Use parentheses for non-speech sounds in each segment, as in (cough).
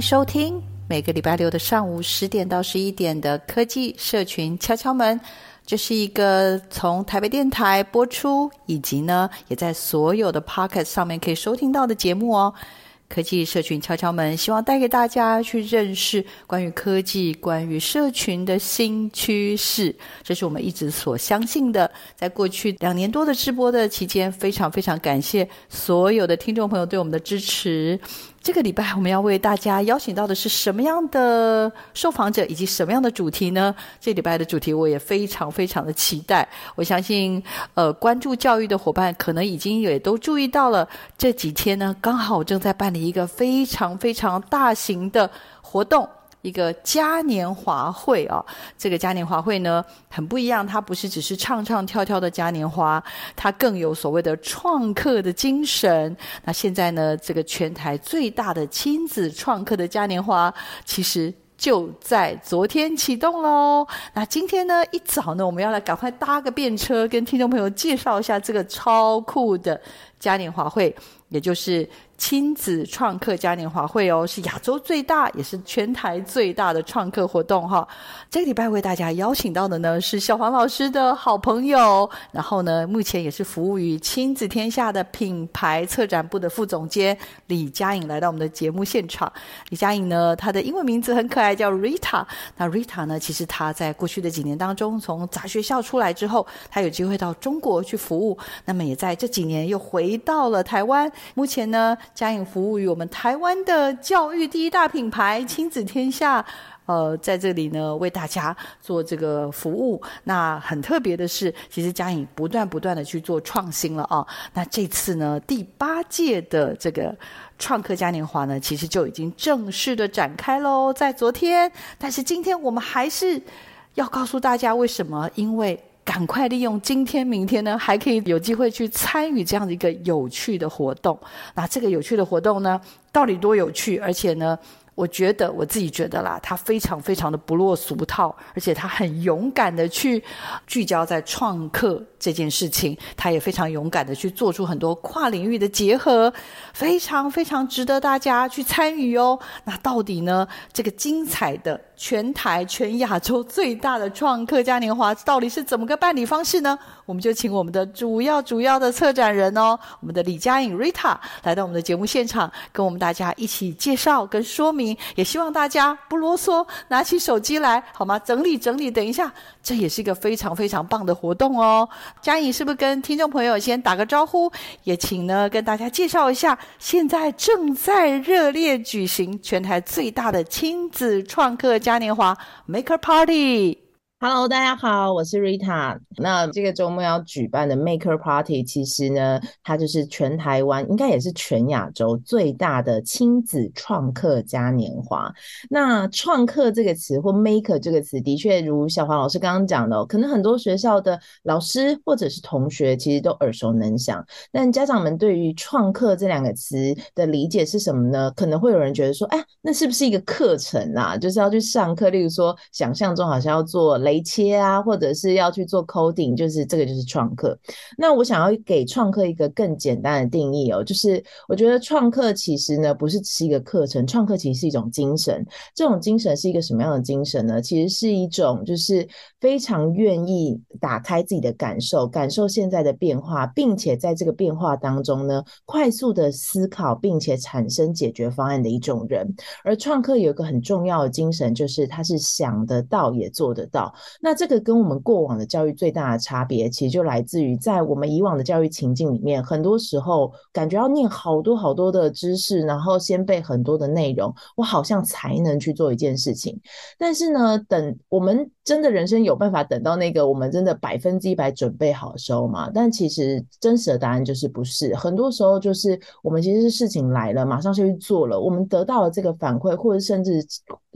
收听每个礼拜六的上午十点到十一点的科技社群敲敲门。这是一个从台北电台播出，以及呢也在所有的 Podcast 上面可以收听到的节目哦。科技社群敲敲门，希望带给大家去认识关于科技、关于社群的新趋势。这是我们一直所相信的。在过去两年多的直播的期间，非常非常感谢所有的听众朋友对我们的支持。这个礼拜我们要为大家邀请到的是什么样的受访者，以及什么样的主题呢？这礼拜的主题我也非常非常的期待。我相信，呃，关注教育的伙伴可能已经也都注意到了，这几天呢，刚好我正在办理一个非常非常大型的活动。一个嘉年华会啊，这个嘉年华会呢很不一样，它不是只是唱唱跳跳的嘉年华，它更有所谓的创客的精神。那现在呢，这个全台最大的亲子创客的嘉年华，其实就在昨天启动喽。那今天呢一早呢，我们要来赶快搭个便车，跟听众朋友介绍一下这个超酷的嘉年华会，也就是。亲子创客嘉年华会哦，是亚洲最大，也是全台最大的创客活动哈。这个礼拜为大家邀请到的呢是小黄老师的好朋友，然后呢目前也是服务于亲子天下的品牌策展部的副总监李佳颖来到我们的节目现场。李佳颖呢，她的英文名字很可爱，叫 Rita。那 Rita 呢，其实她在过去的几年当中，从杂学校出来之后，她有机会到中国去服务，那么也在这几年又回到了台湾。目前呢。佳颖服务于我们台湾的教育第一大品牌亲子天下，呃，在这里呢为大家做这个服务。那很特别的是，其实佳颖不断不断的去做创新了啊。那这次呢，第八届的这个创客嘉年华呢，其实就已经正式的展开喽，在昨天。但是今天我们还是要告诉大家为什么？因为赶快利用今天、明天呢，还可以有机会去参与这样的一个有趣的活动。那这个有趣的活动呢，到底多有趣？而且呢，我觉得我自己觉得啦，他非常非常的不落俗套，而且他很勇敢的去聚焦在创客这件事情，他也非常勇敢的去做出很多跨领域的结合，非常非常值得大家去参与哦。那到底呢，这个精彩的全台全亚洲最大的创客嘉年华到底是怎么个办理方式呢？我们就请我们的主要主要的策展人哦，我们的李佳颖 Rita 来到我们的节目现场，跟我们大家一起介绍跟说明。也希望大家不啰嗦，拿起手机来好吗？整理整理，等一下，这也是一个非常非常棒的活动哦。嘉颖是不是跟听众朋友先打个招呼？也请呢跟大家介绍一下，现在正在热烈举行全台最大的亲子创客嘉年华 Maker Party。Hello，大家好，我是 Rita。那这个周末要举办的 Maker Party，其实呢，它就是全台湾，应该也是全亚洲最大的亲子创客嘉年华。那创客这个词或 Maker 这个词，的确如小黄老师刚刚讲的哦，可能很多学校的老师或者是同学其实都耳熟能详。但家长们对于创客这两个词的理解是什么呢？可能会有人觉得说，哎，那是不是一个课程啊？就是要去上课，例如说，想象中好像要做。雷切啊，或者是要去做 coding，就是这个就是创客。那我想要给创客一个更简单的定义哦，就是我觉得创客其实呢不是只是一个课程，创客其实是一种精神。这种精神是一个什么样的精神呢？其实是一种就是非常愿意打开自己的感受，感受现在的变化，并且在这个变化当中呢，快速的思考，并且产生解决方案的一种人。而创客有一个很重要的精神，就是他是想得到也做得到。那这个跟我们过往的教育最大的差别，其实就来自于在我们以往的教育情境里面，很多时候感觉要念好多好多的知识，然后先背很多的内容，我好像才能去做一件事情。但是呢，等我们真的人生有办法等到那个我们真的百分之一百准备好的时候嘛？但其实真实的答案就是不是。很多时候就是我们其实是事情来了，马上就去做了，我们得到了这个反馈，或者甚至。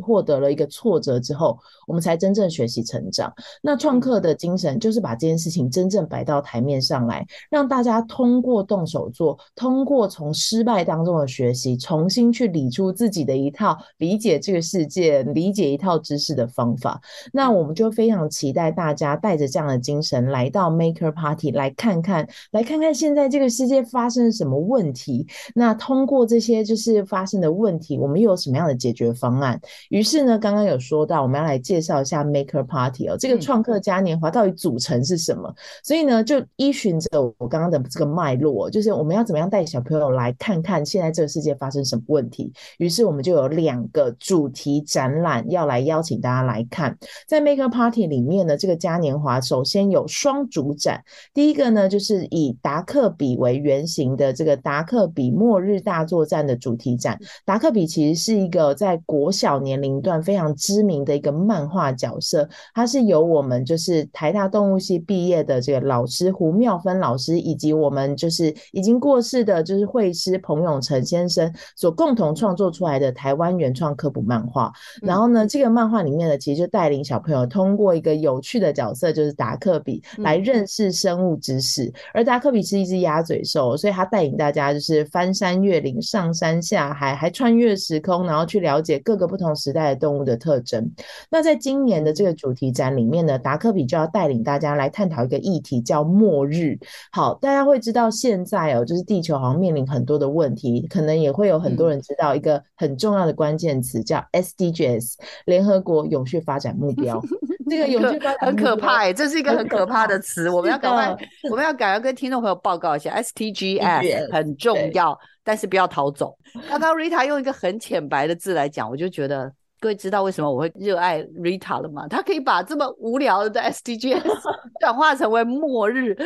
获得了一个挫折之后，我们才真正学习成长。那创客的精神就是把这件事情真正摆到台面上来，让大家通过动手做，通过从失败当中的学习，重新去理出自己的一套理解这个世界、理解一套知识的方法。那我们就非常期待大家带着这样的精神来到 Maker Party 来看看，来看看现在这个世界发生了什么问题。那通过这些就是发生的问题，我们又有什么样的解决方案？于是呢，刚刚有说到，我们要来介绍一下 Maker Party 哦，这个创客嘉年华到底组成是什么？嗯、所以呢，就依循着我刚刚的这个脉络，就是我们要怎么样带小朋友来看看现在这个世界发生什么问题。于是我们就有两个主题展览要来邀请大家来看。在 Maker Party 里面呢，这个嘉年华首先有双主展，第一个呢就是以达克比为原型的这个达克比末日大作战的主题展。达克比其实是一个在国小年龄段非常知名的一个漫画角色，他是由我们就是台大动物系毕业的这个老师胡妙芬老师，以及我们就是已经过世的就是绘师彭永成先生所共同创作出来的台湾原创科普漫画。然后呢，这个漫画里面呢，其实就带领小朋友通过一个有趣的角色，就是达克比来认识生物知识。而达克比是一只鸭嘴兽，所以它带领大家就是翻山越岭、上山下海，还穿越时空，然后去了解各个不同时代的动物的特征。那在今年的这个主题展里面呢，达克比就要带领大家来探讨一个议题，叫末日。好，大家会知道现在哦，就是地球好像面临很多的问题，可能也会有很多人知道一个很重要的关键词叫 SDGs，联合国永续发展目标。(laughs) 这个永续发展很可怕哎，这是一个很可怕的词，我们要赶快，我们要赶快跟听众朋友报告一下，SDGs 很重要，但是不要逃走。刚刚 Rita 用一个很浅白的字来讲，我就觉得。各位知道为什么我会热爱 Rita 了吗？他可以把这么无聊的 SDGs (laughs) 转化成为末日。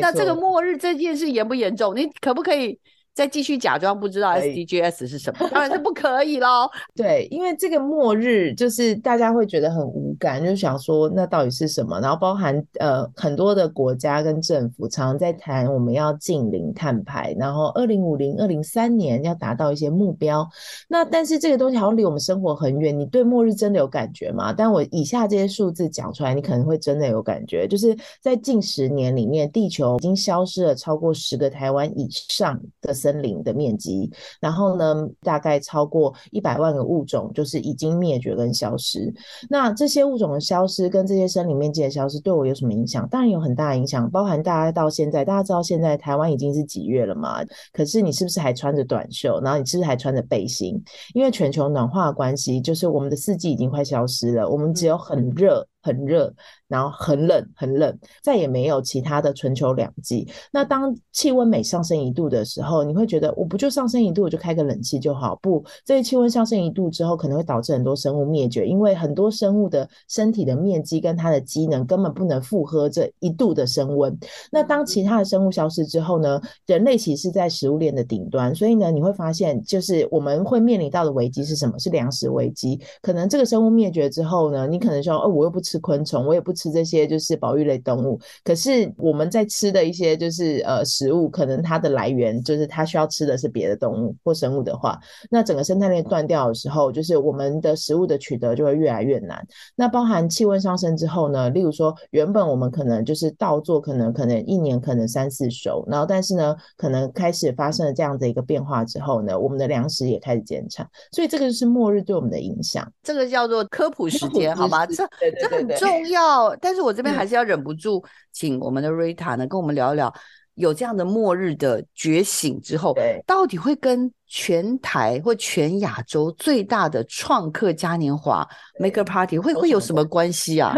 那这个末日这件事严不严重？你可不可以？再继续假装不知道 SDGs 是什么，当然是不 (laughs) 可以喽。对，因为这个末日就是大家会觉得很无感，就想说那到底是什么？然后包含呃很多的国家跟政府常常在谈我们要净零碳排，然后二零五零、二零三年要达到一些目标。那但是这个东西好像离我们生活很远，你对末日真的有感觉吗？但我以下这些数字讲出来，你可能会真的有感觉，就是在近十年里面，地球已经消失了超过十个台湾以上的。森林的面积，然后呢，大概超过一百万个物种就是已经灭绝跟消失。那这些物种的消失跟这些森林面积的消失，对我有什么影响？当然有很大影响，包含大家到现在，大家知道现在台湾已经是几月了嘛？可是你是不是还穿着短袖？然后你是不是还穿着背心？因为全球暖化的关系，就是我们的四季已经快消失了，我们只有很热。很热，然后很冷，很冷，再也没有其他的春秋两季。那当气温每上升一度的时候，你会觉得我不就上升一度，我就开个冷气就好？不，这些气温上升一度之后，可能会导致很多生物灭绝，因为很多生物的身体的面积跟它的机能根本不能负荷这一度的升温。那当其他的生物消失之后呢？人类其实是在食物链的顶端，所以呢，你会发现，就是我们会面临到的危机是什么？是粮食危机。可能这个生物灭绝之后呢，你可能说，哦，我又不吃。昆虫，我也不吃这些，就是保育类动物。可是我们在吃的一些，就是呃食物，可能它的来源就是它需要吃的是别的动物或生物的话，那整个生态链断掉的时候，就是我们的食物的取得就会越来越难。那包含气温上升之后呢，例如说原本我们可能就是稻作，可能可能一年可能三四熟，然后但是呢，可能开始发生了这样的一个变化之后呢，我们的粮食也开始减产，所以这个就是末日对我们的影响。这个叫做科普时间，好吧？这这很很重要。但是我这边还是要忍不住，请我们的 Rita 呢跟我们聊一聊，有这样的末日的觉醒之后，到底会跟全台或全亚洲最大的创客嘉年华 Maker Party 会会有什么关系啊？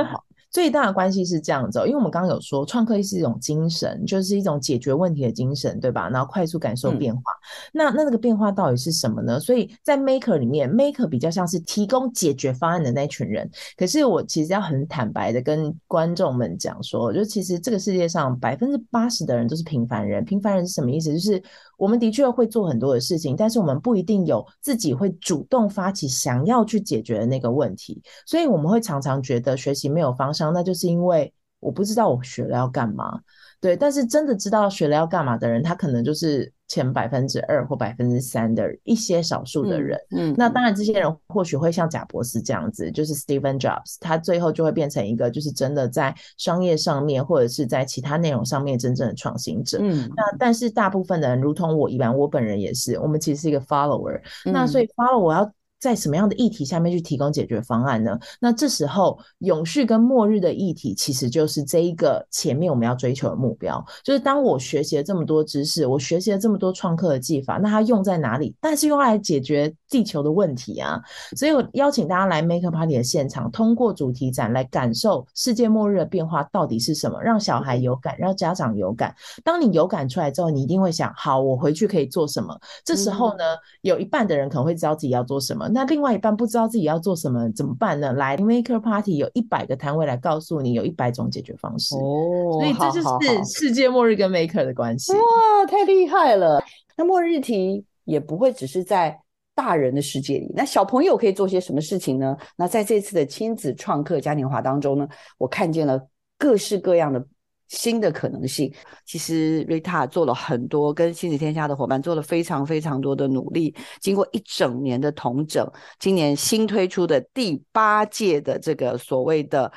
最大的关系是这样子，因为我们刚刚有说，创客是一种精神，就是一种解决问题的精神，对吧？然后快速感受变化。嗯、那那那个变化到底是什么呢？所以在 Maker 里面，Maker 比较像是提供解决方案的那群人。可是我其实要很坦白的跟观众们讲说，就其实这个世界上百分之八十的人都是平凡人。平凡人是什么意思？就是我们的确会做很多的事情，但是我们不一定有自己会主动发起想要去解决的那个问题。所以我们会常常觉得学习没有方向，那就是因为我不知道我学了要干嘛。对，但是真的知道学了要干嘛的人，他可能就是前百分之二或百分之三的一些少数的人。嗯，嗯，那当然这些人或许会像贾博士这样子，就是 Steven Jobs，他最后就会变成一个就是真的在商业上面或者是在其他内容上面真正的创新者。嗯，那但是大部分的人，如同我一般，我本人也是，我们其实是一个 follower。嗯，那所以 follow 我要。在什么样的议题下面去提供解决方案呢？那这时候永续跟末日的议题，其实就是这一个前面我们要追求的目标。就是当我学习了这么多知识，我学习了这么多创客的技法，那它用在哪里？但是用来解决地球的问题啊！所以我邀请大家来 Maker Party 的现场，通过主题展来感受世界末日的变化到底是什么，让小孩有感，让家长有感。当你有感出来之后，你一定会想：好，我回去可以做什么？这时候呢，有一半的人可能会知道自己要做什么。那另外一半不知道自己要做什么，怎么办呢？来 Maker Party 有一百个摊位来告诉你，有一百种解决方式。哦，所以这就是世界末日跟 Maker 的关系。哇，太厉害了！那末日题也不会只是在大人的世界里，那小朋友可以做些什么事情呢？那在这次的亲子创客嘉年华当中呢，我看见了各式各样的。新的可能性，其实瑞塔做了很多，跟亲子天下的伙伴做了非常非常多的努力。经过一整年的同整，今年新推出的第八届的这个所谓的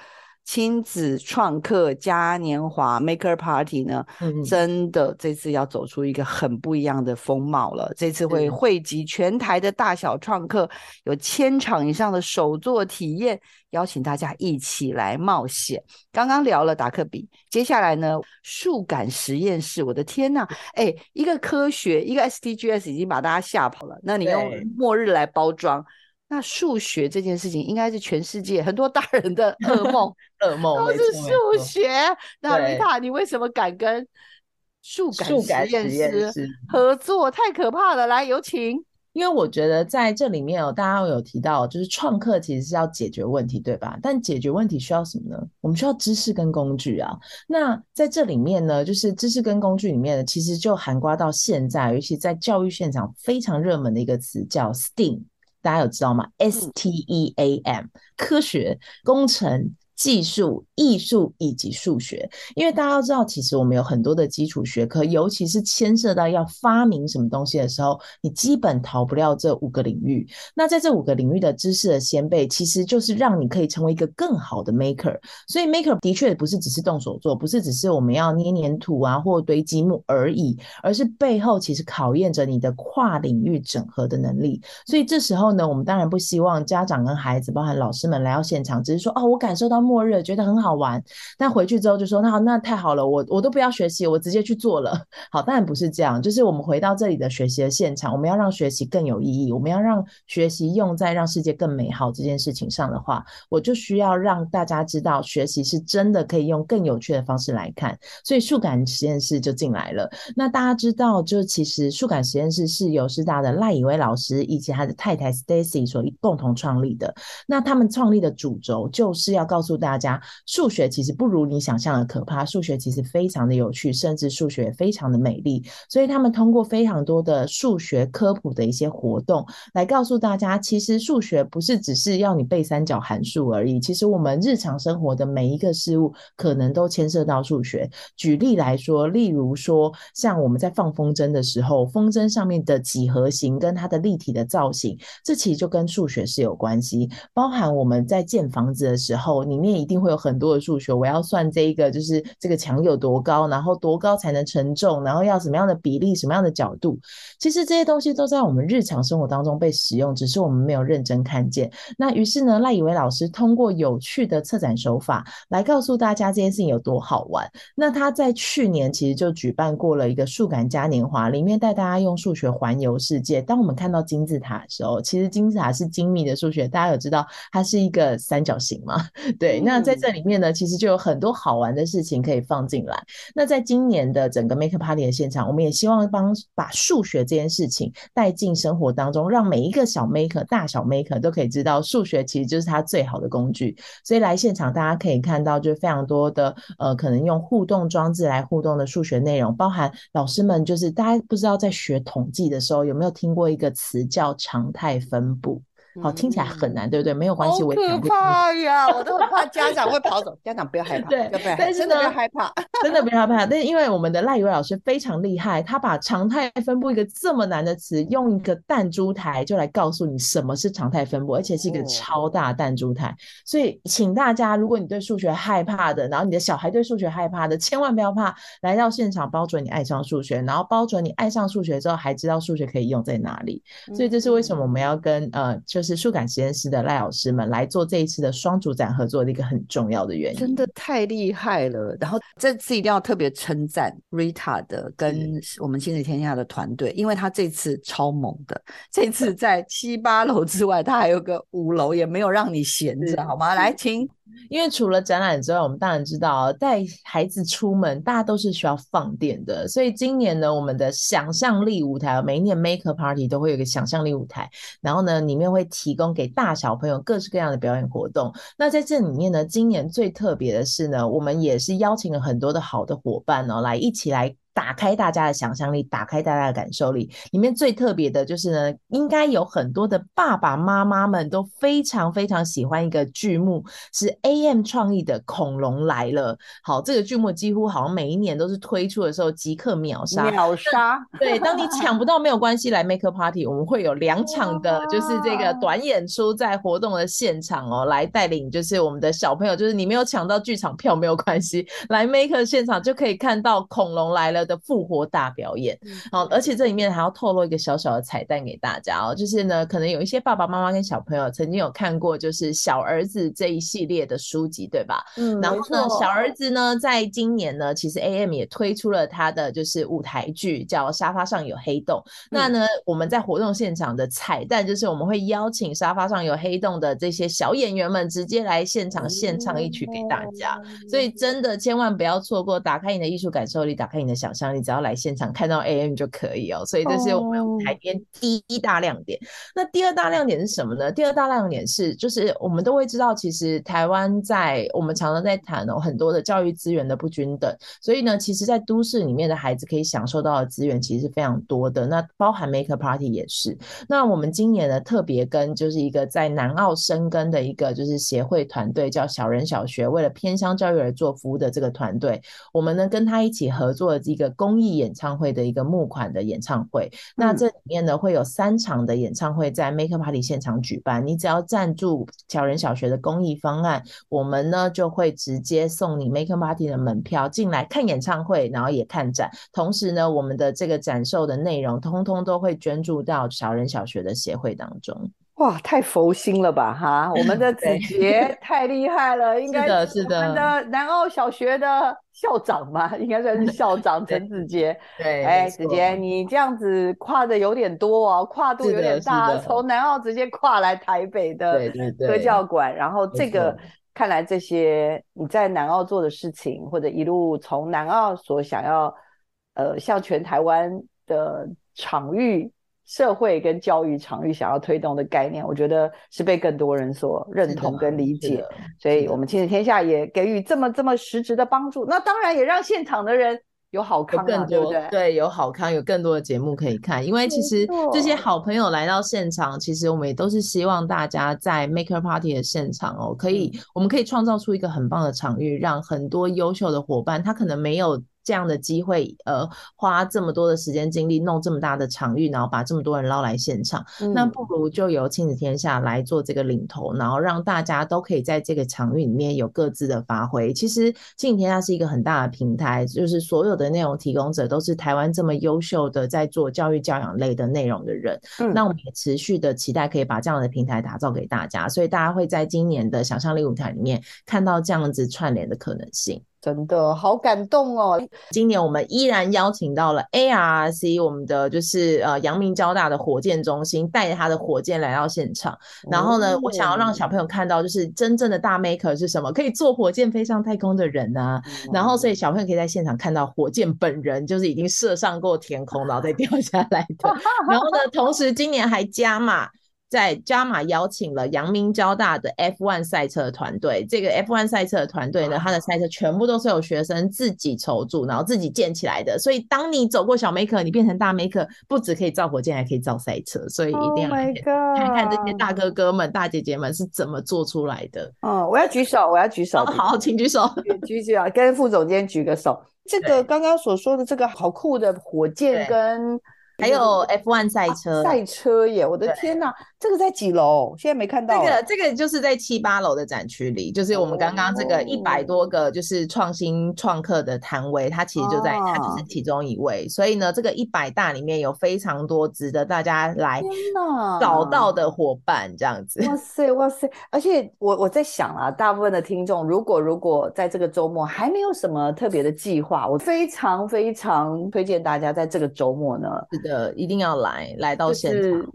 亲子创客嘉年华 Maker Party 呢，嗯、真的这次要走出一个很不一样的风貌了。这次会汇集全台的大小创客，有千场以上的手作体验。邀请大家一起来冒险。刚刚聊了达克比，接下来呢，数感实验室。我的天呐，哎，一个科学，一个 SDGs 已经把大家吓跑了。那你用末日来包装，那数学这件事情应该是全世界很多大人的噩梦，(laughs) 噩梦都是数学。那丽塔，你为什么敢跟数感实验室合作？太可怕了！来，有请。因为我觉得在这里面哦，大家有提到，就是创客其实是要解决问题，对吧？但解决问题需要什么呢？我们需要知识跟工具啊。那在这里面呢，就是知识跟工具里面呢，其实就涵盖到现在，尤其在教育现场非常热门的一个词叫 STEAM，大家有知道吗？S T E A M，科学、工程。技术、艺术以及数学，因为大家要知道，其实我们有很多的基础学科，尤其是牵涉到要发明什么东西的时候，你基本逃不了这五个领域。那在这五个领域的知识的先备，其实就是让你可以成为一个更好的 maker。所以 maker 的确不是只是动手做，不是只是我们要捏黏土啊或堆积木而已，而是背后其实考验着你的跨领域整合的能力。所以这时候呢，我们当然不希望家长跟孩子，包含老师们来到现场，只是说哦，我感受到。末日觉得很好玩，但回去之后就说：“那好，那太好了，我我都不要学习，我直接去做了。(laughs) ”好，当然不是这样，就是我们回到这里的学习的现场，我们要让学习更有意义，我们要让学习用在让世界更美好这件事情上的话，我就需要让大家知道，学习是真的可以用更有趣的方式来看。所以数感实验室就进来了。那大家知道，就其实数感实验室是由师大的赖以威老师以及他的太太 Stacy 所共同创立的。那他们创立的主轴就是要告诉诉大家数学其实不如你想象的可怕，数学其实非常的有趣，甚至数学非常的美丽。所以他们通过非常多的数学科普的一些活动，来告诉大家，其实数学不是只是要你背三角函数而已。其实我们日常生活的每一个事物，可能都牵涉到数学。举例来说，例如说，像我们在放风筝的时候，风筝上面的几何形跟它的立体的造型，这其实就跟数学是有关系。包含我们在建房子的时候，你里面一定会有很多的数学，我要算这一个就是这个墙有多高，然后多高才能承重，然后要什么样的比例，什么样的角度，其实这些东西都在我们日常生活当中被使用，只是我们没有认真看见。那于是呢，赖以为老师通过有趣的策展手法来告诉大家这件事情有多好玩。那他在去年其实就举办过了一个数感嘉年华，里面带大家用数学环游世界。当我们看到金字塔的时候，其实金字塔是精密的数学，大家有知道它是一个三角形吗？(laughs) 对，那在这里面呢，其实就有很多好玩的事情可以放进来。那在今年的整个 Maker Party 的现场，我们也希望帮把数学这件事情带进生活当中，让每一个小 Maker、大小 Maker 都可以知道数学其实就是它最好的工具。所以来现场大家可以看到，就非常多的呃，可能用互动装置来互动的数学内容，包含老师们就是大家不知道在学统计的时候有没有听过一个词叫常态分布。好，听起来很难，对不对？没有关系，我可怕呀！我都很怕家长会跑走，(laughs) 家长不要害怕，对，不要真的不要害怕，真的不要害怕。但是因为我们的赖以为老师非常厉害，他把常态分布一个这么难的词，用一个弹珠台就来告诉你什么是常态分布，而且是一个超大弹珠台。所以，请大家，如果你对数学害怕的，然后你的小孩对数学害怕的，千万不要怕，来到现场，包准你爱上数学，然后包准你爱上数学之后，还知道数学可以用在哪里。所以，这是为什么我们要跟呃，就。就是数感实验室的赖老师们来做这一次的双主展合作的一个很重要的原因，真的太厉害了。然后这次一定要特别称赞 Rita 的跟我们亲子天下的团队，因为他这次超猛的，这次在七八楼之外，他还有个五楼，也没有让你闲着，好吗？来，请。因为除了展览之外，我们当然知道带孩子出门，大家都是需要放电的。所以今年呢，我们的想象力舞台，每一年 Maker Party 都会有一个想象力舞台，然后呢，里面会提供给大小朋友各式各样的表演活动。那在这里面呢，今年最特别的是呢，我们也是邀请了很多的好的伙伴哦，来一起来。打开大家的想象力，打开大家的感受力。里面最特别的就是呢，应该有很多的爸爸妈妈们都非常非常喜欢一个剧目，是 AM 创意的《恐龙来了》。好，这个剧目几乎好像每一年都是推出的时候即刻秒杀，秒杀。对，当你抢不到没有关系，来 Make a Party，我们会有两场的，就是这个短演出在活动的现场哦，来带领就是我们的小朋友，就是你没有抢到剧场票没有关系，来 Maker 现场就可以看到《恐龙来了》的复活大表演，好，而且这里面还要透露一个小小的彩蛋给大家哦，就是呢，可能有一些爸爸妈妈跟小朋友曾经有看过，就是小儿子这一系列的书籍，对吧？嗯，然后呢，小儿子呢，在今年呢，其实 AM 也推出了他的就是舞台剧，叫《沙发上有黑洞》。那呢，我们在活动现场的彩蛋就是我们会邀请《沙发上有黑洞》的这些小演员们直接来现场献唱一曲给大家，所以真的千万不要错过，打开你的艺术感受力，打开你的想。想你只要来现场看到 AM 就可以哦，所以这是我们舞台边第一大亮点。那第二大亮点是什么呢？第二大亮点是，就是我们都会知道，其实台湾在我们常常在谈哦，很多的教育资源的不均等。所以呢，其实，在都市里面的孩子可以享受到的资源其实是非常多的。那包含 Maker Party 也是。那我们今年呢，特别跟就是一个在南澳生根的一个就是协会团队，叫小人小学，为了偏乡教育而做服务的这个团队，我们呢跟他一起合作的这个。公益演唱会的一个募款的演唱会，那这里面呢会有三场的演唱会在 Maker Party 现场举办。你只要赞助小人小学的公益方案，我们呢就会直接送你 Maker Party 的门票进来看演唱会，然后也看展。同时呢，我们的这个展售的内容，通通都会捐助到小人小学的协会当中。哇，太佛心了吧哈！我们的子杰太厉害了，应该是我们的南澳小学的校长嘛？应该算是校 (laughs) 长陈子杰。对，哎，子杰，你这样子跨的有点多哦，跨度有点大，从南澳直接跨来台北的科教馆，然后这个看来这些你在南澳做的事情，或者一路从南澳所想要呃向全台湾的场域。社会跟教育场域想要推动的概念，我觉得是被更多人所认同跟理解，所以我们亲子天下也给予这么这么实质的帮助。那当然也让现场的人有好康，啊，对不对？对，有好康，有更多的节目可以看。因为其实这些好朋友来到现场，其实我们也都是希望大家在 Maker Party 的现场哦，可以，我们可以创造出一个很棒的场域，让很多优秀的伙伴，他可能没有。这样的机会，呃，花这么多的时间精力弄这么大的场域，然后把这么多人捞来现场，嗯、那不如就由亲子天下来做这个领头，然后让大家都可以在这个场域里面有各自的发挥。其实亲子天下是一个很大的平台，就是所有的内容提供者都是台湾这么优秀的在做教育教养类的内容的人。嗯，那我们也持续的期待可以把这样的平台打造给大家，所以大家会在今年的想象力舞台里面看到这样子串联的可能性。真的好感动哦！今年我们依然邀请到了 ARRC，我们的就是呃阳明交大的火箭中心，带着他的火箭来到现场。然后呢，我想要让小朋友看到，就是真正的大 maker 是什么，可以坐火箭飞上太空的人啊。然后，所以小朋友可以在现场看到火箭本人，就是已经射上过天空，然后再掉下来的。(laughs) 然后呢，同时今年还加码。在加码邀请了阳明交大的 F1 赛车团队，这个 F1 赛车的团队呢，它的赛车全部都是由学生自己筹组，然后自己建起来的。所以当你走过小 maker，你变成大 maker，不只可以造火箭，还可以造赛车。所以一定要来看看这些大哥哥们、大姐姐们是怎么做出来的。嗯，我要举手，我要举手。好，好，请举手，举举啊，跟副总监举个手。这个刚刚所说的这个好酷的火箭跟。还有 F1 赛车，赛车耶！我的天哪，这个在几楼？现在没看到。这个这个就是在七八楼的展区里，就是我们刚刚这个一百多个就是创新创客的摊位，它其实就在，它就是其中一位。所以呢，这个一百大里面有非常多值得大家来找到的伙伴，这样子。哇塞哇塞！而且我我在想啊，大部分的听众，如果如果在这个周末还没有什么特别的计划，我非常非常推荐大家在这个周末呢。是的，一定要来来到现场，就是、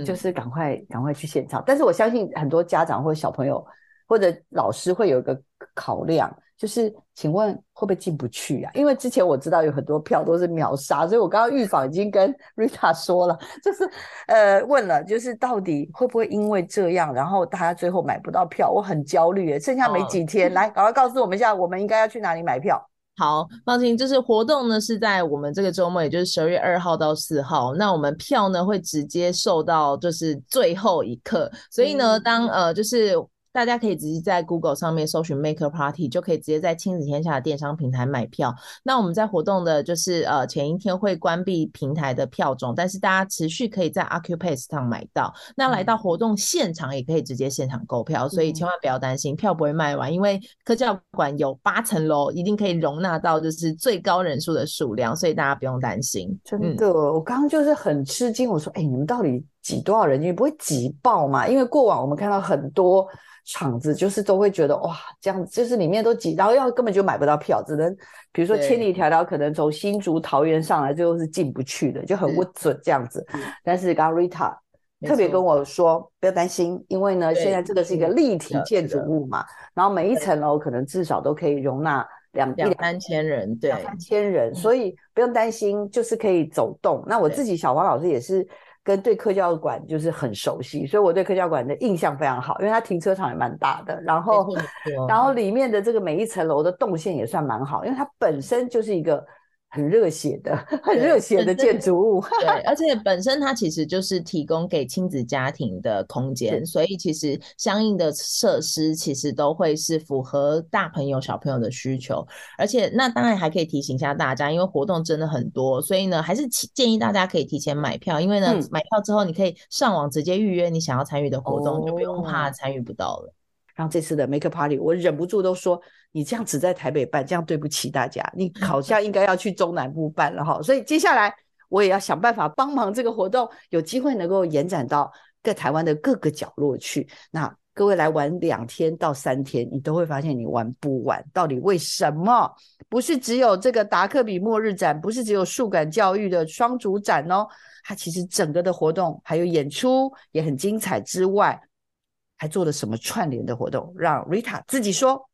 嗯，就是赶快赶快去现场。但是我相信很多家长或者小朋友或者老师会有一个考量，就是请问会不会进不去啊？因为之前我知道有很多票都是秒杀，所以我刚刚预防已经跟 (laughs) Rita 说了，就是呃问了，就是到底会不会因为这样，然后大家最后买不到票，我很焦虑诶，剩下没几天，哦、来赶快告诉我们一下，我们应该要去哪里买票？好，放心，就是活动呢是在我们这个周末，也就是十二月二号到四号。那我们票呢会直接售到就是最后一刻，所以呢，当呃就是。大家可以直接在 Google 上面搜寻 Maker Party，就可以直接在亲子天下的电商平台买票。那我们在活动的就是呃前一天会关闭平台的票种，但是大家持续可以在 Accupace 上买到。那来到活动现场也可以直接现场购票，所以千万不要担心票不会卖完，因为科教馆有八层楼，一定可以容纳到就是最高人数的数量，所以大家不用担心。真的，嗯、我刚刚就是很吃惊，我说，哎、欸，你们到底挤多少人？你不会挤爆吗？因为过往我们看到很多。场子就是都会觉得哇，这样子就是里面都挤，然后要根本就买不到票，只能比如说千里迢迢可能从新竹桃园上来，最后是进不去的，就很不准这样子。但是刚刚 Rita 特别跟我说，不要担心，因为呢，现在这个是一个立体建筑物嘛，然后每一层楼可能至少都可以容纳两两三千人，对，两三千人，所以不用担心，就是可以走动。那我自己小黄老师也是。跟对科教馆就是很熟悉，所以我对科教馆的印象非常好，因为它停车场也蛮大的，然后然后里面的这个每一层楼的动线也算蛮好，因为它本身就是一个。很热血的，(laughs) 很热血的建筑物。对，(laughs) 而且本身它其实就是提供给亲子家庭的空间，所以其实相应的设施其实都会是符合大朋友小朋友的需求。而且那当然还可以提醒一下大家，因为活动真的很多，所以呢还是建议大家可以提前买票，因为呢、嗯、买票之后你可以上网直接预约你想要参与的活动，就不用怕参与不到了。这次的 Maker Party，我忍不住都说，你这样只在台北办，这样对不起大家。你好像应该要去中南部办了哈。所以接下来我也要想办法帮忙这个活动，有机会能够延展到各台湾的各个角落去。那各位来玩两天到三天，你都会发现你玩不完。到底为什么？不是只有这个达克比末日展，不是只有数感教育的双主展哦。它其实整个的活动还有演出也很精彩之外。还做了什么串联的活动？让 Rita 自己说。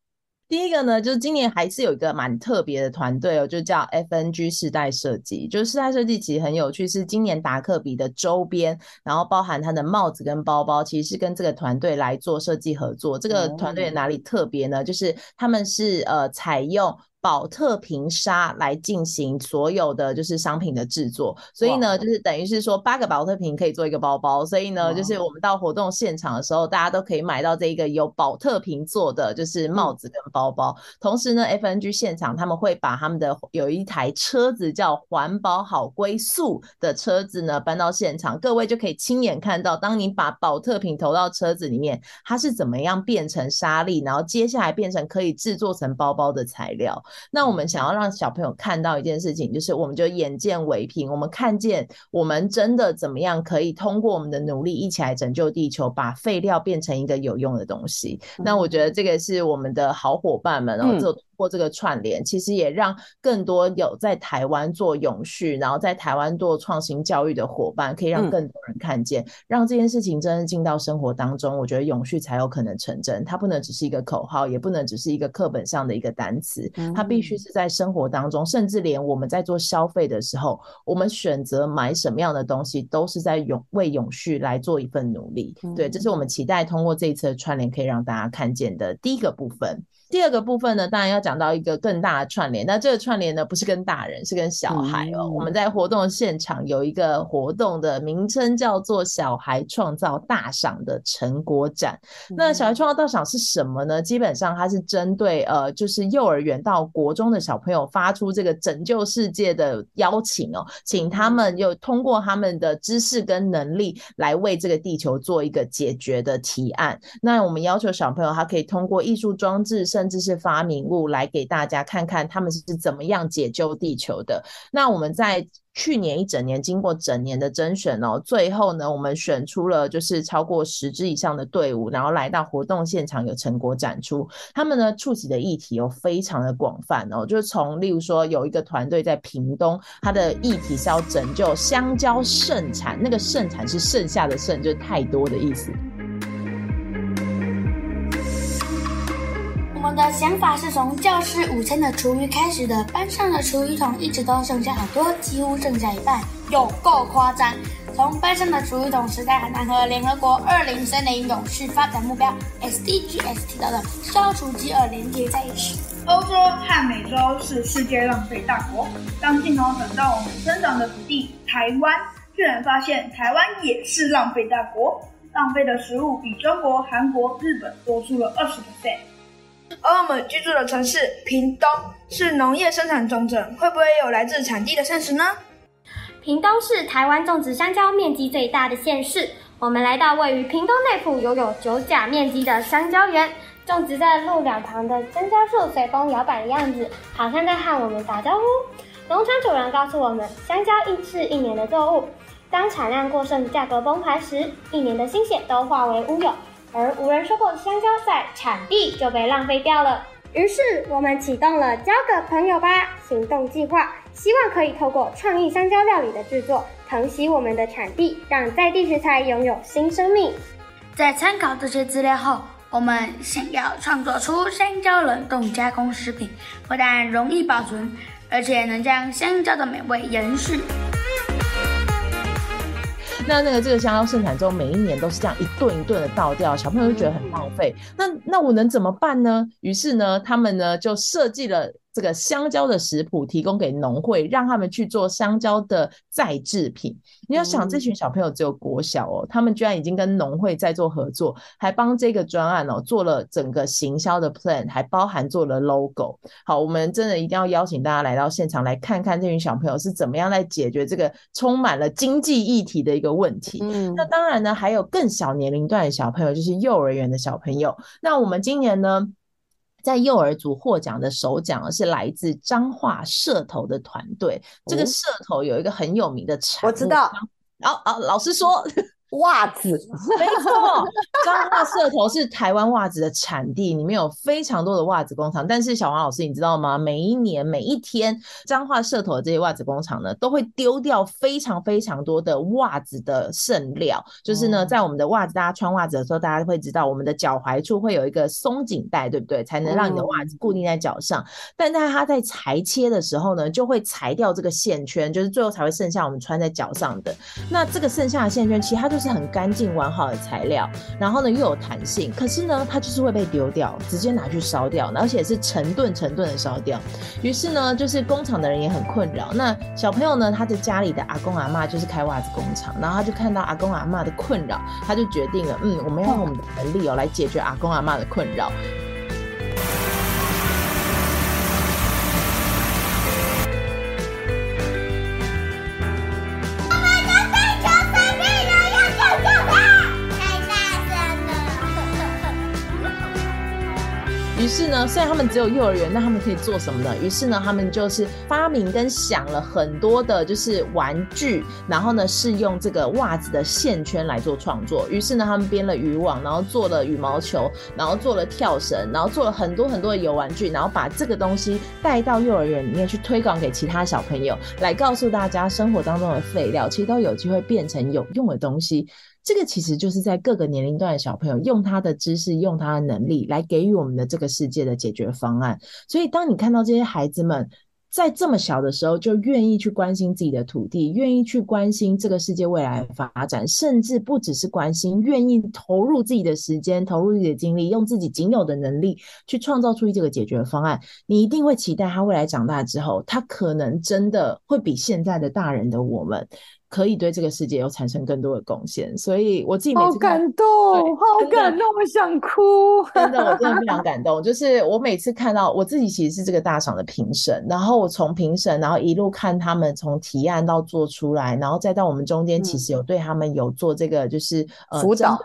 第一个呢，就是今年还是有一个蛮特别的团队哦，就叫 FNG 世代设计。就是世代设计其实很有趣，是今年达克比的周边，然后包含他的帽子跟包包，其实是跟这个团队来做设计合作。这个团队哪里特别呢？就是他们是呃采用。宝特瓶纱来进行所有的就是商品的制作，所以呢，就是等于是说八个宝特瓶可以做一个包包，所以呢，就是我们到活动现场的时候，大家都可以买到这一个由宝特瓶做的就是帽子跟包包。同时呢，FNG 现场他们会把他们的有一台车子叫环保好归宿的车子呢搬到现场，各位就可以亲眼看到，当你把宝特瓶投到车子里面，它是怎么样变成沙粒，然后接下来变成可以制作成包包的材料。那我们想要让小朋友看到一件事情，就是我们就眼见为凭，我们看见我们真的怎么样可以通过我们的努力一起来拯救地球，把废料变成一个有用的东西。那我觉得这个是我们的好伙伴们，然后做。过这个串联，其实也让更多有在台湾做永续，然后在台湾做创新教育的伙伴，可以让更多人看见，嗯、让这件事情真的进到生活当中。我觉得永续才有可能成真，它不能只是一个口号，也不能只是一个课本上的一个单词，它必须是在生活当中，甚至连我们在做消费的时候，我们选择买什么样的东西，都是在永为永续来做一份努力。对，这是我们期待通过这一次的串联，可以让大家看见的第一个部分。第二个部分呢，当然要讲到一个更大的串联。那这个串联呢，不是跟大人，是跟小孩哦。嗯、我们在活动现场有一个活动的名称叫做“小孩创造大赏”的成果展。嗯、那小孩创造大赏是什么呢？基本上它是针对呃，就是幼儿园到国中的小朋友发出这个拯救世界的邀请哦，请他们又通过他们的知识跟能力来为这个地球做一个解决的提案。那我们要求小朋友他可以通过艺术装置。甚至是发明物来给大家看看他们是怎么样解救地球的。那我们在去年一整年经过整年的甄选哦，最后呢，我们选出了就是超过十支以上的队伍，然后来到活动现场有成果展出。他们呢触及的议题有非常的广泛哦，就是从例如说有一个团队在屏东，他的议题是要拯救香蕉盛产，那个盛产是剩下的剩，就是太多的意思。的想法是从教室午餐的厨余开始的，班上的厨余桶一直都剩下很多，几乎剩下一半，有够夸张。从班上的厨余桶时代很难和联合国二零三零永续发展目标 SDGs 提到的消除饥饿连接在一起。欧洲和美洲是世界浪费大国，当镜头转到我们生长的土地台湾，居然发现台湾也是浪费大国，浪费的食物比中国、韩国、日本多出了二十倍。而我们居住的城市屏东是农业生产重镇，会不会有来自产地的膳食呢？屏东是台湾种植香蕉面积最大的县市。我们来到位于屏东内埔拥有九甲面积的香蕉园，种植在路两旁的香蕉树随风摇摆的样子，好像在和我们打招呼。农场主人告诉我们，香蕉一是一年的作物，当产量过剩、价格崩盘时，一年的心血都化为乌有。而无人收购的香蕉在产地就被浪费掉了。于是我们启动了“交个朋友吧”行动计划，希望可以透过创意香蕉料理的制作，疼惜我们的产地，让在地食材拥有新生命。在参考这些资料后，我们想要创作出香蕉冷冻加工食品，不但容易保存，而且能将香蕉的美味延续。那那个这个香蕉生产之后，每一年都是这样一顿一顿的倒掉，小朋友就觉得很浪费。那那我能怎么办呢？于是呢，他们呢就设计了。这个香蕉的食谱提供给农会，让他们去做香蕉的再制品。你要想，这群小朋友只有国小哦，他们居然已经跟农会在做合作，还帮这个专案哦做了整个行销的 plan，还包含做了 logo。好，我们真的一定要邀请大家来到现场来看看这群小朋友是怎么样来解决这个充满了经济议题的一个问题。嗯，那当然呢，还有更小年龄段的小朋友，就是幼儿园的小朋友。那我们今年呢，在幼儿组获奖的首奖是来自彰化社头的团队。这个社头有一个很有名的产物，我知道。然后啊，老师说。袜子，没错，彰化社头是台湾袜子的产地，里面有非常多的袜子工厂。但是小王老师，你知道吗？每一年每一天，彰化社头的这些袜子工厂呢，都会丢掉非常非常多的袜子的剩料。就是呢，在我们的袜子，大家穿袜子的时候，大家会知道，我们的脚踝处会有一个松紧带，对不对？才能让你的袜子固定在脚上。但在它在裁切的时候呢，就会裁掉这个线圈，就是最后才会剩下我们穿在脚上的。那这个剩下的线圈，其实它就就是很干净完好的材料，然后呢又有弹性，可是呢它就是会被丢掉，直接拿去烧掉，而且是成吨成吨的烧掉。于是呢，就是工厂的人也很困扰。那小朋友呢，他的家里的阿公阿妈就是开袜子工厂，然后他就看到阿公阿妈的困扰，他就决定了，嗯，我们要用我们的能力哦来解决阿公阿妈的困扰。是呢，虽然他们只有幼儿园，那他们可以做什么呢？于是呢，他们就是发明跟想了很多的，就是玩具，然后呢，是用这个袜子的线圈来做创作。于是呢，他们编了渔网，然后做了羽毛球，然后做了跳绳，然后做了很多很多的游玩具，然后把这个东西带到幼儿园里面去推广给其他小朋友，来告诉大家生活当中的废料其实都有机会变成有用的东西。这个其实就是在各个年龄段的小朋友用他的知识、用他的能力来给予我们的这个世界的解决方案。所以，当你看到这些孩子们在这么小的时候就愿意去关心自己的土地，愿意去关心这个世界未来的发展，甚至不只是关心，愿意投入自己的时间、投入自己的精力，用自己仅有的能力去创造出这个解决方案，你一定会期待他未来长大之后，他可能真的会比现在的大人的我们。可以对这个世界有产生更多的贡献，所以我自己每次好感动，好感动，我想哭。真的，我真的非常 (laughs) 感动。就是我每次看到我自己，其实是这个大赏的评审，然后我从评审，然后一路看他们从提案到做出来，然后再到我们中间，其实有对他们有做这个就是辅导。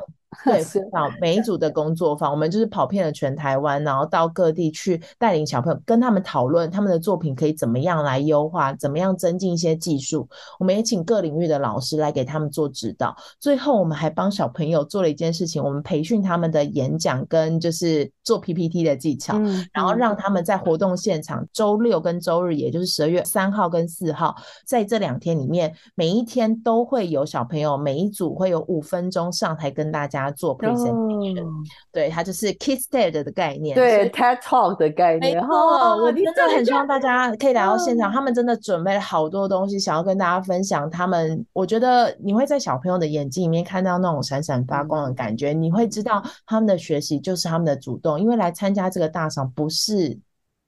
呃对，(laughs) 辅导每一组的工作坊，我们就是跑遍了全台湾，然后到各地去带领小朋友，跟他们讨论他们的作品可以怎么样来优化，怎么样增进一些技术。我们也请各领域的老师来给他们做指导。最后，我们还帮小朋友做了一件事情，我们培训他们的演讲跟就是做 PPT 的技巧，嗯、然后让他们在活动现场，周六跟周日，也就是十二月三号跟四号，在这两天里面，每一天都会有小朋友，每一组会有五分钟上台跟大家。做 presentation，、oh. 对，它就是 Kids TED 的概念，对 TED Talk 的概念。没错，我真的很希望大家可以来到现场，他们真的准备了好多东西，想要跟大家分享。他们，我觉得你会在小朋友的眼睛里面看到那种闪闪发光的感觉，你会知道他们的学习就是他们的主动，因为来参加这个大赏不是。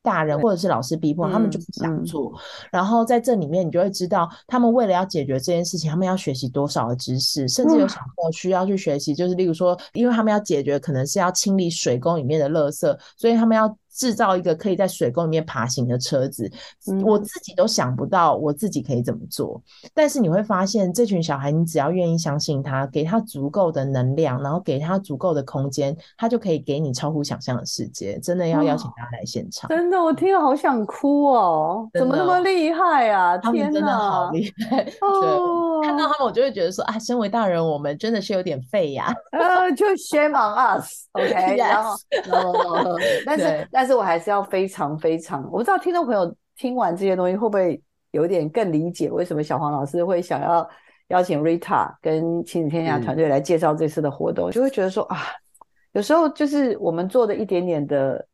大人或者是老师逼迫他们就不想做，嗯嗯、然后在这里面你就会知道，他们为了要解决这件事情，他们要学习多少的知识，甚至有小朋友需要去学习，就是例如说，因为他们要解决可能是要清理水沟里面的垃圾，所以他们要。制造一个可以在水沟里面爬行的车子，嗯，我自己都想不到我自己可以怎么做。但是你会发现，这群小孩，你只要愿意相信他，给他足够的能量，然后给他足够的空间，他就可以给你超乎想象的世界。真的要邀请他来现场。真的，我听了好想哭哦！怎么那么厉害啊？他们真的好厉害。对，看到他们，我就会觉得说啊，身为大人，我们真的是有点废呀。呃，就 shame on us，OK，(laughs) okay? 然后，然后，但是，但是。但是我还是要非常非常，我不知道听众朋友听完这些东西会不会有点更理解为什么小黄老师会想要邀请 Rita 跟亲子天下团队来介绍这次的活动，嗯、就会觉得说啊，有时候就是我们做的一点点的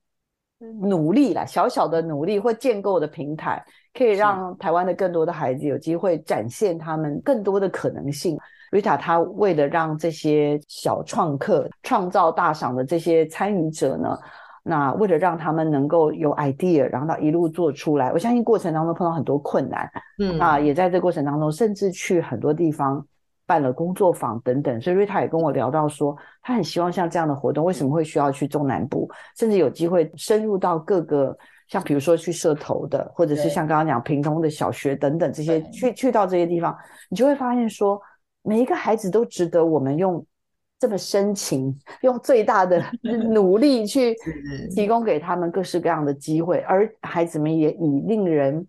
努力啦，小小的努力或建构的平台，可以让台湾的更多的孩子有机会展现他们更多的可能性。Rita 她为了让这些小创客创造大赏的这些参与者呢，那为了让他们能够有 idea，然后到一路做出来，我相信过程当中碰到很多困难，嗯，那也在这过程当中，甚至去很多地方办了工作坊等等。所以瑞塔也跟我聊到说，他很希望像这样的活动，为什么会需要去中南部，甚至有机会深入到各个，像比如说去社头的，或者是像刚刚讲屏东的小学等等这些，去去到这些地方，你就会发现说，每一个孩子都值得我们用。这么深情，(laughs) 用最大的 (laughs) 努力去提供给他们各式各样的机会，而孩子们也以令人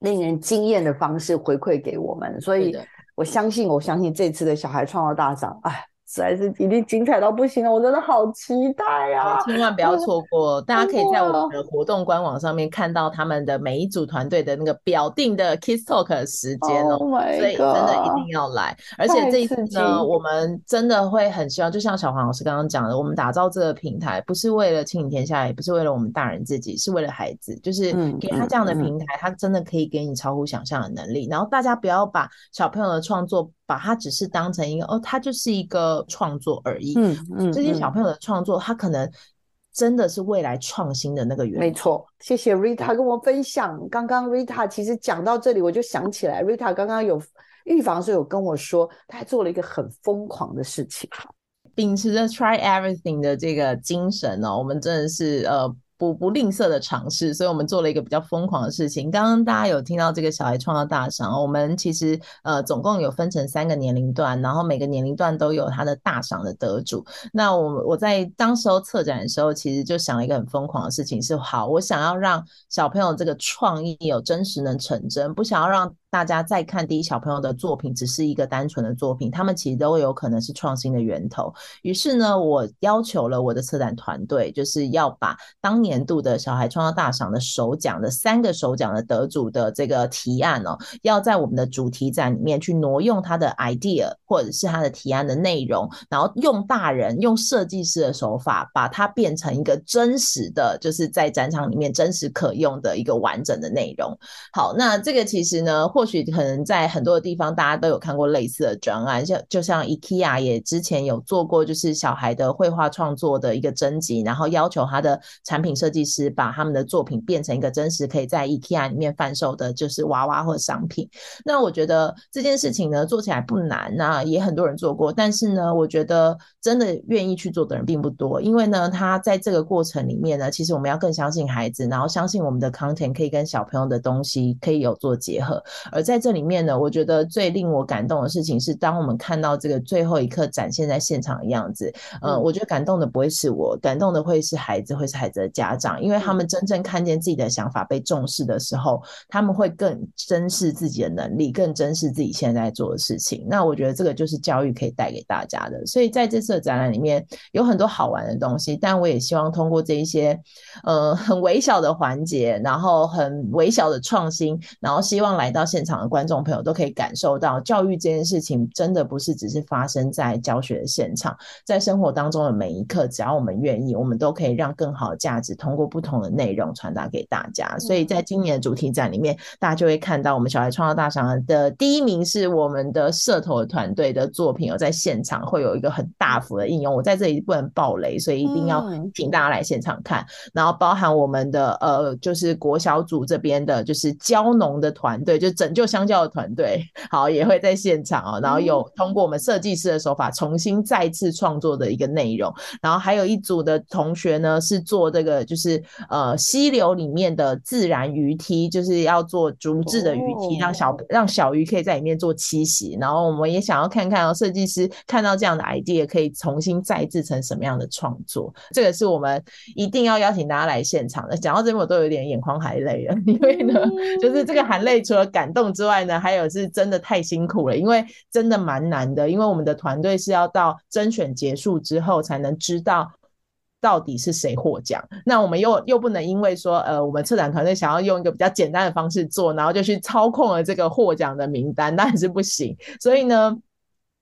令人惊艳的方式回馈给我们，所以我相信，我相信这次的小孩创造大赏，哎。实在是一定精彩到不行了，我真的好期待啊！千万不要错过，大家可以在我们的活动官网上面看到他们的每一组团队的那个表定的 Kiss Talk 的时间哦，oh、所以真的一定要来。而且这一次呢，我们真的会很希望，就像小黄老师刚刚讲的，我们打造这个平台不是为了亲子天下，也不是为了我们大人自己，是为了孩子，就是给他这样的平台，他真的可以给你超乎想象的能力。然后大家不要把小朋友的创作把它只是当成一个哦，它就是一个创作而已。嗯嗯，这些小朋友的创作，他可能真的是未来创新的那个源。没错，谢谢 Rita 跟我分享。刚刚 Rita 其实讲到这里，我就想起来，Rita 刚刚有预防的时候有跟我说，他还做了一个很疯狂的事情，秉持着 Try Everything 的这个精神呢、哦，我们真的是呃。不不吝啬的尝试，所以我们做了一个比较疯狂的事情。刚刚大家有听到这个小孩创造大赏，我们其实呃总共有分成三个年龄段，然后每个年龄段都有他的大赏的得主。那我我在当时候策展的时候，其实就想了一个很疯狂的事情是：好，我想要让小朋友这个创意有真实能成真，不想要让。大家在看第一小朋友的作品，只是一个单纯的作品，他们其实都有可能是创新的源头。于是呢，我要求了我的策展团队，就是要把当年度的小孩创造大赏的首奖的三个首奖的得主的这个提案哦，要在我们的主题展里面去挪用他的 idea 或者是他的提案的内容，然后用大人用设计师的手法，把它变成一个真实的，就是在展场里面真实可用的一个完整的内容。好，那这个其实呢。或许可能在很多的地方，大家都有看过类似的专案，像就像 IKEA 也之前有做过，就是小孩的绘画创作的一个征集，然后要求他的产品设计师把他们的作品变成一个真实可以在 IKEA 里面贩售的，就是娃娃或商品。那我觉得这件事情呢，做起来不难，那也很多人做过，但是呢，我觉得真的愿意去做的人并不多，因为呢，他在这个过程里面呢，其实我们要更相信孩子，然后相信我们的 content 可以跟小朋友的东西可以有做结合。而在这里面呢，我觉得最令我感动的事情是，当我们看到这个最后一刻展现在现场的样子，呃，我觉得感动的不会是我，感动的会是孩子，会是孩子的家长，因为他们真正看见自己的想法被重视的时候，他们会更珍视自己的能力，更珍视自己现在做的事情。那我觉得这个就是教育可以带给大家的。所以在这次的展览里面有很多好玩的东西，但我也希望通过这一些呃很微小的环节，然后很微小的创新，然后希望来到现场的观众朋友都可以感受到，教育这件事情真的不是只是发生在教学的现场，在生活当中的每一刻，只要我们愿意，我们都可以让更好的价值通过不同的内容传达给大家。所以在今年的主题展里面，大家就会看到我们小孩创造大赏的第一名是我们的社头团队的作品，有在现场会有一个很大幅的应用。我在这里不能爆雷，所以一定要请大家来现场看。然后包含我们的呃，就是国小组这边的，就是教农的团队，就拯救香蕉的团队，(laughs) 好，也会在现场哦，然后有通过我们设计师的手法重新再次创作的一个内容，然后还有一组的同学呢是做这个就是呃溪流里面的自然鱼梯，就是要做竹制的鱼梯，让小让小鱼可以在里面做栖息，然后我们也想要看看哦，设计师看到这样的 idea 可以重新再制成什么样的创作，这个是我们一定要邀请大家来现场的。讲到这边我都有点眼眶含泪了，(laughs) 因为呢，就是这个含泪除了感动之外呢，还有是真的太辛苦了，因为真的蛮难的。因为我们的团队是要到甄选结束之后才能知道到底是谁获奖。那我们又又不能因为说，呃，我们策展团队想要用一个比较简单的方式做，然后就去操控了这个获奖的名单，当然是不行。所以呢。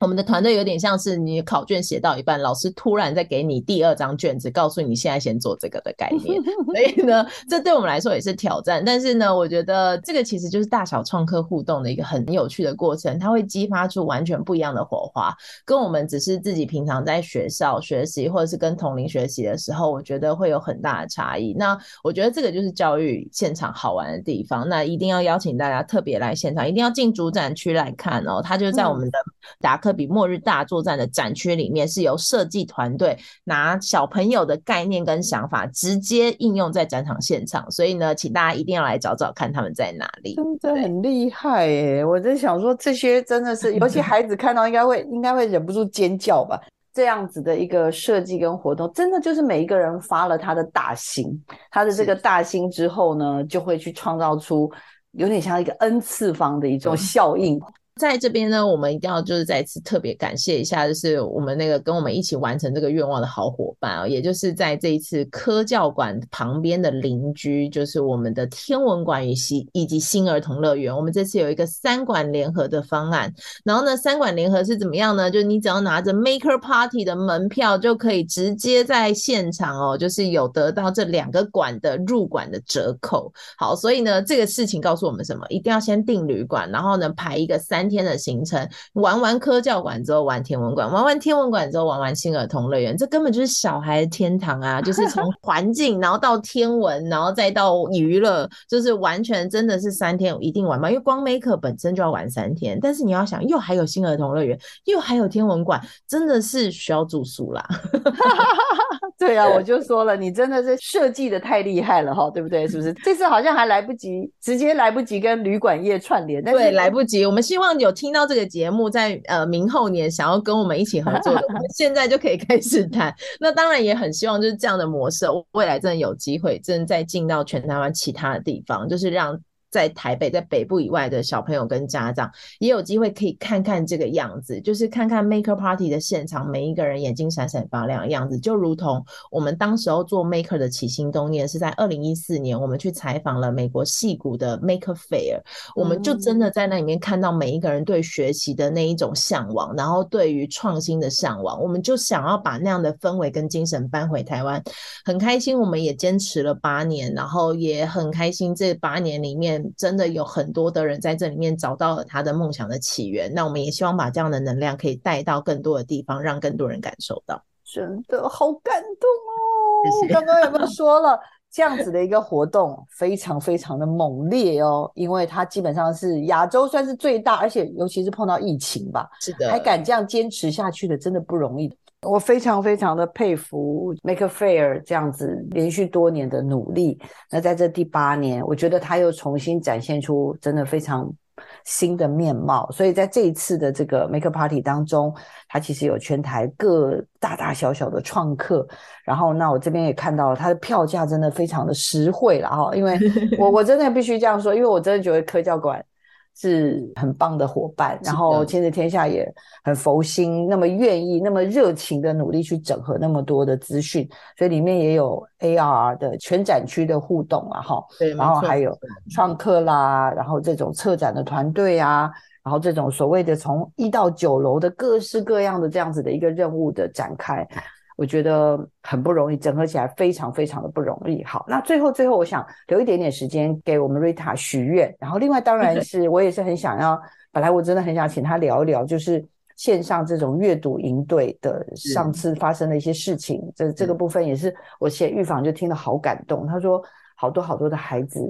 我们的团队有点像是你考卷写到一半，老师突然再给你第二张卷子，告诉你现在先做这个的概念。(laughs) 所以呢，这对我们来说也是挑战。但是呢，我觉得这个其实就是大小创客互动的一个很有趣的过程，它会激发出完全不一样的火花，跟我们只是自己平常在学校学习或者是跟同龄学习的时候，我觉得会有很大的差异。那我觉得这个就是教育现场好玩的地方。那一定要邀请大家特别来现场，一定要进主展区来看哦。它就在我们的达。科比末日大作战的展区里面，是由设计团队拿小朋友的概念跟想法直接应用在展场现场，所以呢，请大家一定要来找找看他们在哪里，真的很厉害耶！我在想说，这些真的是，(laughs) 尤其孩子看到应该会应该会忍不住尖叫吧？这样子的一个设计跟活动，真的就是每一个人发了他的大心，他的这个大心之后呢，就会去创造出有点像一个 N 次方的一种效应。在这边呢，我们一定要就是再次特别感谢一下，就是我们那个跟我们一起完成这个愿望的好伙伴啊，也就是在这一次科教馆旁边的邻居，就是我们的天文馆与新以及新儿童乐园。我们这次有一个三馆联合的方案，然后呢，三馆联合是怎么样呢？就是你只要拿着 Maker Party 的门票，就可以直接在现场哦，就是有得到这两个馆的入馆的折扣。好，所以呢，这个事情告诉我们什么？一定要先订旅馆，然后呢排一个三。三天的行程，玩完科教馆之后玩天文馆，玩完天文馆之后玩完新儿童乐园，这根本就是小孩的天堂啊！就是从 (laughs) 环境，然后到天文，然后再到娱乐，就是完全真的是三天一定玩嘛。因为光 Maker 本身就要玩三天，但是你要想，又还有新儿童乐园，又还有天文馆，真的是需要住宿啦。(laughs) 对啊，我就说了，你真的是设计的太厉害了哈，对不对？是不是？这次好像还来不及，直接来不及跟旅馆业串联。但是对，来不及。我们希望有听到这个节目，在呃明后年想要跟我们一起合作的，我们现在就可以开始谈。那当然也很希望就是这样的模式，未来真的有机会，真的再进到全台湾其他的地方，就是让。在台北，在北部以外的小朋友跟家长也有机会可以看看这个样子，就是看看 Maker Party 的现场，每一个人眼睛闪闪发亮的样子，就如同我们当时候做 Maker 的起心动念，是在二零一四年，我们去采访了美国戏谷的 Maker Fair，我们就真的在那里面看到每一个人对学习的那一种向往，然后对于创新的向往，我们就想要把那样的氛围跟精神搬回台湾，很开心，我们也坚持了八年，然后也很开心这八年里面。真的有很多的人在这里面找到了他的梦想的起源，那我们也希望把这样的能量可以带到更多的地方，让更多人感受到。真的好感动哦！刚刚有没有说了 (laughs) 这样子的一个活动非常非常的猛烈哦？因为它基本上是亚洲算是最大，而且尤其是碰到疫情吧，是的，还敢这样坚持下去的，真的不容易。我非常非常的佩服 Make Fair 这样子连续多年的努力。那在这第八年，我觉得他又重新展现出真的非常新的面貌。所以在这一次的这个 Make Party 当中，他其实有全台各大大小小的创客。然后，那我这边也看到了，他的票价真的非常的实惠了哈。因为我我真的必须这样说，因为我真的觉得科教馆。是很棒的伙伴，然后亲子天下也很佛心，那么愿意、那么热情的努力去整合那么多的资讯，所以里面也有 AR 的全展区的互动啊，哈，对，然后还有创客啦，然后这种策展的团队啊，然后这种所谓的从一到九楼的各式各样的这样子的一个任务的展开。我觉得很不容易，整合起来非常非常的不容易。好，那最后最后，我想留一点点时间给我们 Rita 许愿。然后另外当然是我也是很想要，本来我真的很想请他聊一聊，就是线上这种阅读营队的上次发生的一些事情。这这个部分也是我写预防就听得好感动。他说好多好多的孩子。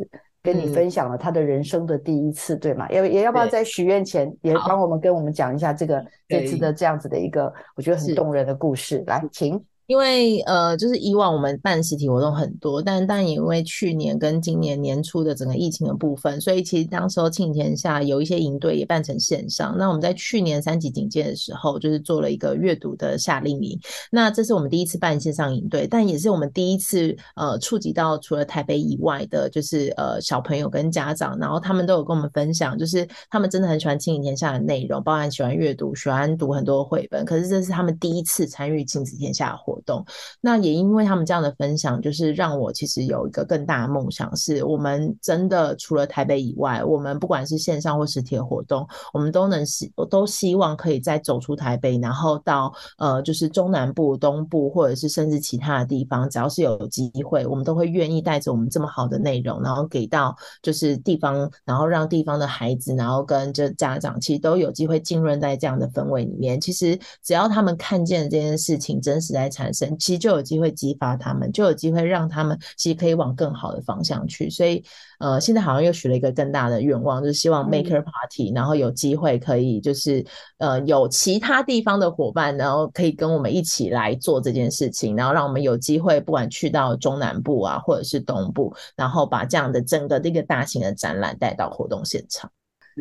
跟你分享了他的人生的第一次，嗯、对吗？也也要不要在许愿前也帮我们跟我们讲一下这个这次的这样子的一个我觉得很动人的故事，来，请。因为呃，就是以往我们办实体活动很多，但但因为去年跟今年年初的整个疫情的部分，所以其实当时候庆天下有一些营队也办成线上。那我们在去年三级警戒的时候，就是做了一个阅读的夏令营。那这是我们第一次办线上营队，但也是我们第一次呃触及到除了台北以外的，就是呃小朋友跟家长，然后他们都有跟我们分享，就是他们真的很喜欢亲子天下的内容，包含喜欢阅读，喜欢读很多绘本。可是这是他们第一次参与亲子天下的活。活动，那也因为他们这样的分享，就是让我其实有一个更大的梦想，是我们真的除了台北以外，我们不管是线上或实体的活动，我们都能希我都希望可以再走出台北，然后到呃就是中南部、东部，或者是甚至其他的地方，只要是有机会，我们都会愿意带着我们这么好的内容，然后给到就是地方，然后让地方的孩子，然后跟这家长，其实都有机会浸润在这样的氛围里面。其实只要他们看见这件事情真实在产生，其实就有机会激发他们，就有机会让他们其实可以往更好的方向去。所以，呃，现在好像又许了一个更大的愿望，就是希望 Maker Party，然后有机会可以就是呃有其他地方的伙伴，然后可以跟我们一起来做这件事情，然后让我们有机会不管去到中南部啊，或者是东部，然后把这样的整个这个大型的展览带到活动现场。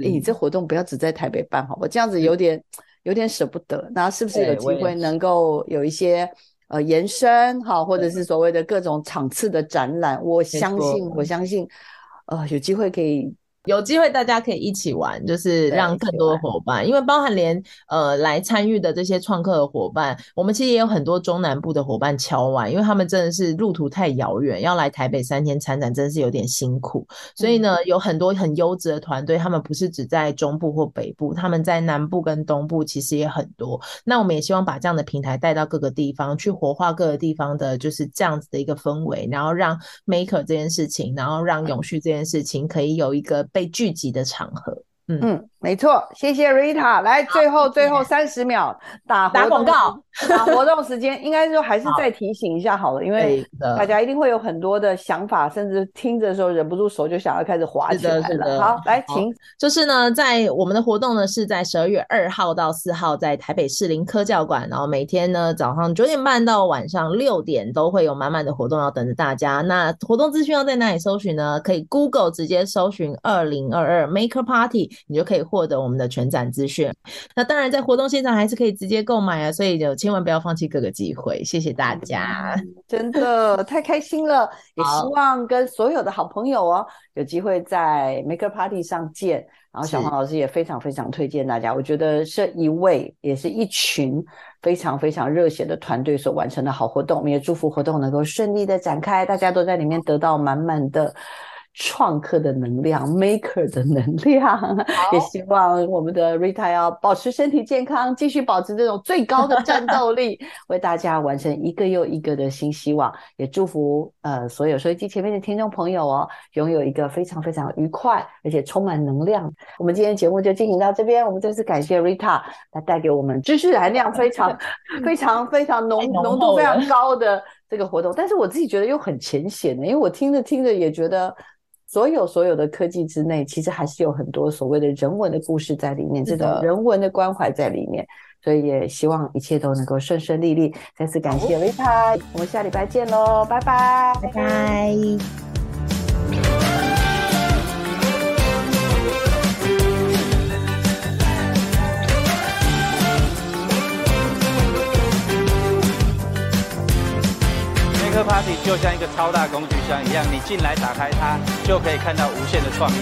诶，你这活动不要只在台北办，好我？这样子有点有点舍不得。那是不是有机会能够有一些？呃，延伸哈，或者是所谓的各种场次的展览，我相信，我相信，呃，有机会可以。有机会大家可以一起玩，就是让更多的伙伴，因为包含连呃来参与的这些创客的伙伴，我们其实也有很多中南部的伙伴敲完，因为他们真的是路途太遥远，要来台北三天参展，真的是有点辛苦。所以呢，有很多很优质的团队，他们不是只在中部或北部，他们在南部跟东部其实也很多。那我们也希望把这样的平台带到各个地方，去活化各个地方的就是这样子的一个氛围，然后让 Maker 这件事情，然后让永续这件事情可以有一个。被聚集的场合，嗯。没错，谢谢 Rita。来，最后最后三十秒打打广告，打活动时间，应该说还是再提醒一下好了，因为大家一定会有很多的想法，甚至听着的时候忍不住手就想要开始滑起来了。好，来，请。就是呢，在我们的活动呢是在十二月二号到四号，在台北士林科教馆，然后每天呢早上九点半到晚上六点都会有满满的活动要等着大家。那活动资讯要在哪里搜寻呢？可以 Google 直接搜寻二零二二 Maker Party，你就可以。获得我们的全展资讯，那当然在活动现场还是可以直接购买啊，所以就千万不要放弃各个机会，谢谢大家，真的太开心了，(laughs) 也希望跟所有的好朋友哦，有机会在 Maker Party 上见。然后小黄老师也非常非常推荐大家，我觉得是一位也是一群非常非常热血的团队所完成的好活动，我们也祝福活动能够顺利的展开，大家都在里面得到满满的。创客的能量，maker (laughs) 的能量，(laughs) 也希望我们的 Rita 要保持身体健康，继续保持这种最高的战斗力，(laughs) 为大家完成一个又一个的新希望。也祝福呃所有收音机前面的听众朋友哦，拥有一个非常非常愉快而且充满能量。我们今天节目就进行到这边，我们再次感谢 Rita，她带给我们知识含量非常非常非常浓浓度非常高的这个活动，但是我自己觉得又很浅显的，因为我听着听着也觉得。所有所有的科技之内，其实还是有很多所谓的人文的故事在里面，这种人文的关怀在里面，所以也希望一切都能够顺顺利利。再次感谢 Rita，我们下礼拜见喽，拜拜，拜拜。客 Party 就像一个超大工具箱一样，你进来打开它，就可以看到无限的创意。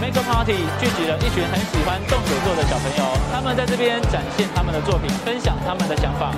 Maker Party 聚集了一群很喜欢动手做的小朋友，他们在这边展现他们的作品，分享他们的想法。